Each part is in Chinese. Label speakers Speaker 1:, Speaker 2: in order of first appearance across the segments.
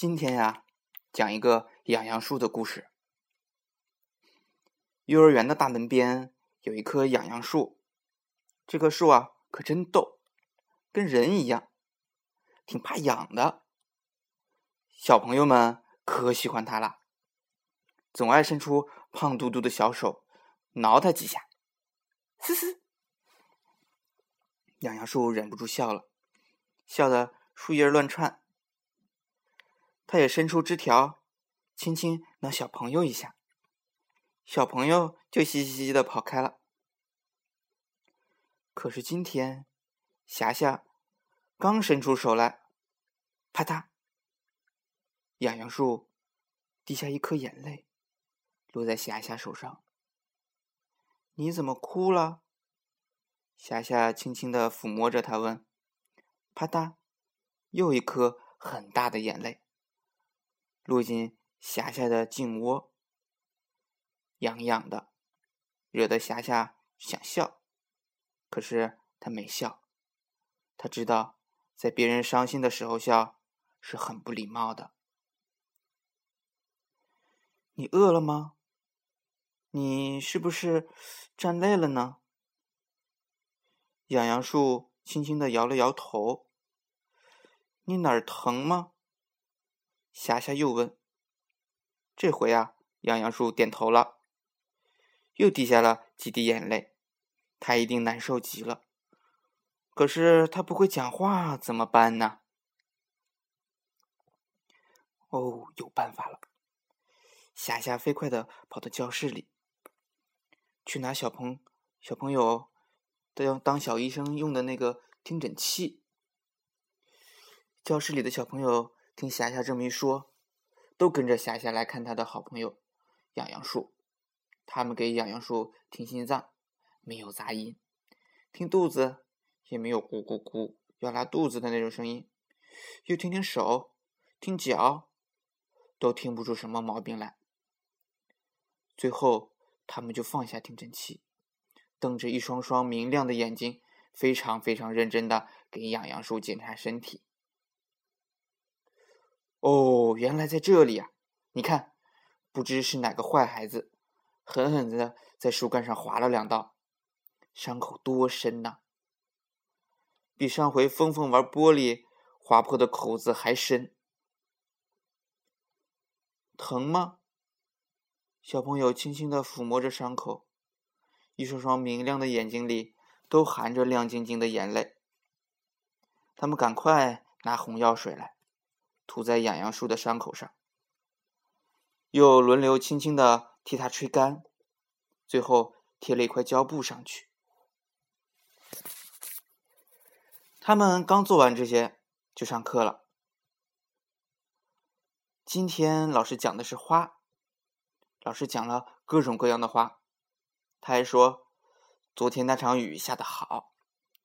Speaker 1: 今天呀，讲一个养杨树的故事。幼儿园的大门边有一棵养杨树，这棵树啊可真逗，跟人一样，挺怕痒的。小朋友们可喜欢它了，总爱伸出胖嘟嘟的小手挠它几下，嘶嘶。养杨树忍不住笑了，笑得树叶乱窜。他也伸出枝条，轻轻挠小朋友一下，小朋友就嘻嘻嘻的跑开了。可是今天，霞霞刚伸出手来，啪嗒，痒痒树滴下一颗眼泪，落在霞霞手上。你怎么哭了？霞霞轻轻的抚摸着他问。啪嗒，又一颗很大的眼泪。落进霞霞的颈窝，痒痒的，惹得霞霞想笑，可是她没笑。她知道，在别人伤心的时候笑是很不礼貌的。你饿了吗？你是不是站累了呢？痒痒树轻轻的摇了摇头。你哪儿疼吗？霞霞又问：“这回啊，痒痒树点头了，又滴下了几滴眼泪。他一定难受极了。可是他不会讲话，怎么办呢？”哦，有办法了！霞霞飞快的跑到教室里，去拿小朋小朋友都要当小医生用的那个听诊器。教室里的小朋友。听霞霞这么一说，都跟着霞霞来看他的好朋友痒痒树。他们给痒痒树听心脏，没有杂音；听肚子，也没有咕咕咕要拉肚子的那种声音。又听听手，听脚，都听不出什么毛病来。最后，他们就放下听诊器，瞪着一双双明亮的眼睛，非常非常认真的给痒痒树检查身体。哦，原来在这里啊！你看，不知是哪个坏孩子，狠狠的在树干上划了两道，伤口多深呐！比上回峰峰玩玻璃划破的口子还深。疼吗？小朋友轻轻的抚摸着伤口，一双双明亮的眼睛里都含着亮晶晶的眼泪。他们赶快拿红药水来。涂在痒痒树的伤口上，又轮流轻轻的替它吹干，最后贴了一块胶布上去。他们刚做完这些，就上课了。今天老师讲的是花，老师讲了各种各样的花，他还说，昨天那场雨下的好，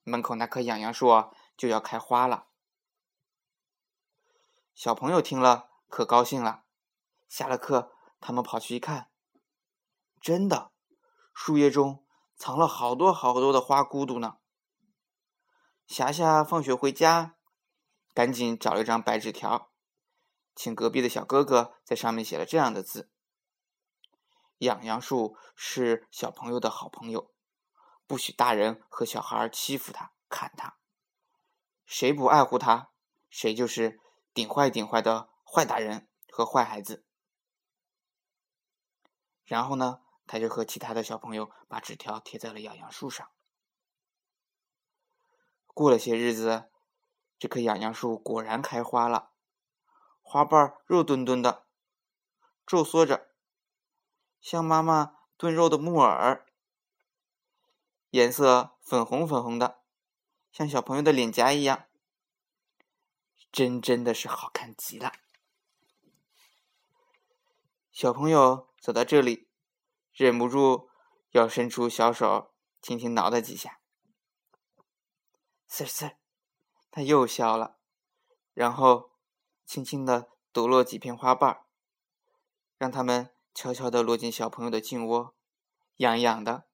Speaker 1: 门口那棵痒痒树就要开花了。小朋友听了可高兴了，下了课，他们跑去一看，真的，树叶中藏了好多好多的花骨朵呢。霞霞放学回家，赶紧找了一张白纸条，请隔壁的小哥哥在上面写了这样的字：“痒痒树是小朋友的好朋友，不许大人和小孩欺负他、砍他。谁不爱护他，谁就是。”顶坏顶坏的坏大人和坏孩子，然后呢，他就和其他的小朋友把纸条贴在了痒痒树上。过了些日子，这棵痒痒树果然开花了，花瓣肉墩墩的，皱缩着，像妈妈炖肉的木耳，颜色粉红粉红的，像小朋友的脸颊一样。真真的是好看极了。小朋友走到这里，忍不住要伸出小手，轻轻挠它几下。呲呲，他又笑了，然后轻轻的抖落几片花瓣，让它们悄悄的落进小朋友的颈窝，痒痒的。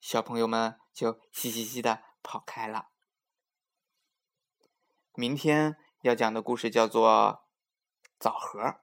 Speaker 1: 小朋友们就嘻嘻嘻的跑开了。明天。要讲的故事叫做《枣核。